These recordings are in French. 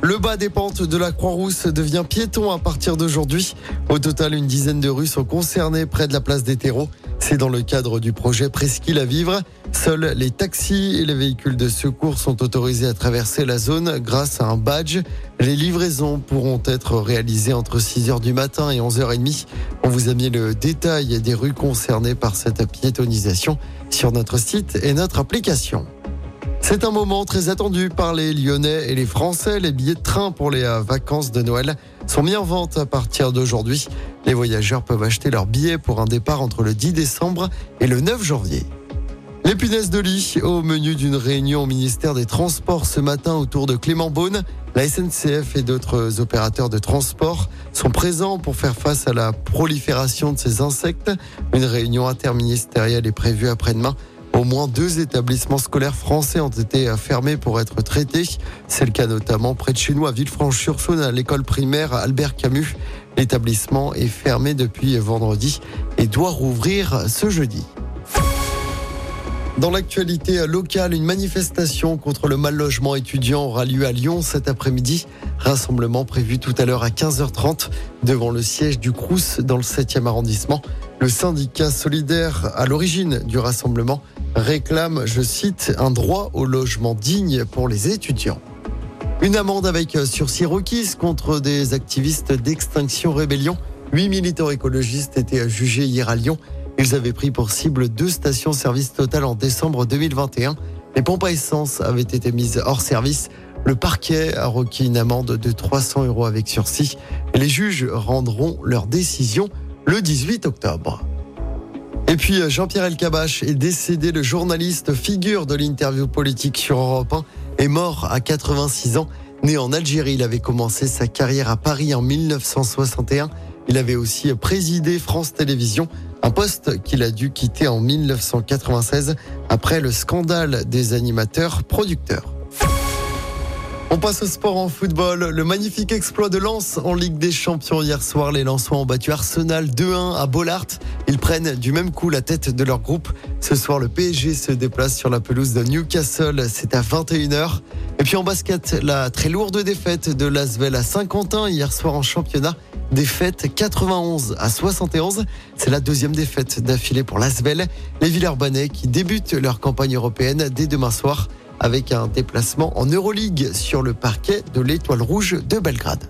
Le bas des pentes de la Croix-Rousse devient piéton à partir d'aujourd'hui. Au total, une dizaine de rues sont concernées près de la place des terreaux. C'est dans le cadre du projet Presqu'île à vivre. Seuls les taxis et les véhicules de secours sont autorisés à traverser la zone grâce à un badge. Les livraisons pourront être réalisées entre 6h du matin et 11h30. On vous a mis le détail des rues concernées par cette piétonisation sur notre site et notre application. C'est un moment très attendu par les Lyonnais et les Français. Les billets de train pour les euh, vacances de Noël sont mis en vente à partir d'aujourd'hui. Les voyageurs peuvent acheter leurs billets pour un départ entre le 10 décembre et le 9 janvier. Les punaises de lit au menu d'une réunion au ministère des Transports ce matin autour de Clément Beaune. La SNCF et d'autres opérateurs de transport sont présents pour faire face à la prolifération de ces insectes. Une réunion interministérielle est prévue après-demain. Au moins deux établissements scolaires français ont été fermés pour être traités. C'est le cas notamment près de chez nous à Villefranche-sur-Saône à l'école primaire Albert Camus. L'établissement est fermé depuis vendredi et doit rouvrir ce jeudi. Dans l'actualité locale, une manifestation contre le mal logement étudiant aura lieu à Lyon cet après-midi. Rassemblement prévu tout à l'heure à 15h30 devant le siège du Crous dans le 7e arrondissement. Le syndicat solidaire à l'origine du rassemblement réclame, je cite, un droit au logement digne pour les étudiants. Une amende avec sursis requise contre des activistes d'Extinction Rébellion. Huit militants écologistes étaient jugés hier à Lyon. Ils avaient pris pour cible deux stations-service Total en décembre 2021. Les pompes à essence avaient été mises hors service. Le parquet a requis une amende de 300 euros avec sursis. Les juges rendront leur décision le 18 octobre. Et puis Jean-Pierre Elkabach est décédé. Le journaliste figure de l'interview politique sur Europe 1 est mort à 86 ans. Né en Algérie, il avait commencé sa carrière à Paris en 1961. Il avait aussi présidé France Télévisions, un poste qu'il a dû quitter en 1996 après le scandale des animateurs producteurs. On passe au sport en football. Le magnifique exploit de Lens en Ligue des Champions hier soir. Les Lensois ont battu Arsenal 2-1 à Bollard. Ils prennent du même coup la tête de leur groupe. Ce soir, le PSG se déplace sur la pelouse de Newcastle. C'est à 21h. Et puis en basket, la très lourde défaite de Lasvel à Saint-Quentin hier soir en championnat. Défaite 91 à 71. C'est la deuxième défaite d'affilée pour Lasvel. Les Villeurbanais qui débutent leur campagne européenne dès demain soir avec un déplacement en Euroleague sur le parquet de l'Étoile Rouge de Belgrade.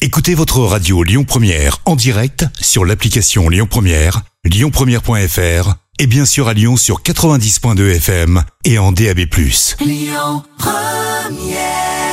Écoutez votre radio Lyon Première en direct sur l'application Lyon Première, lyonpremière.fr et bien sûr à Lyon sur 90.2 FM et en DAB+. Lyon Première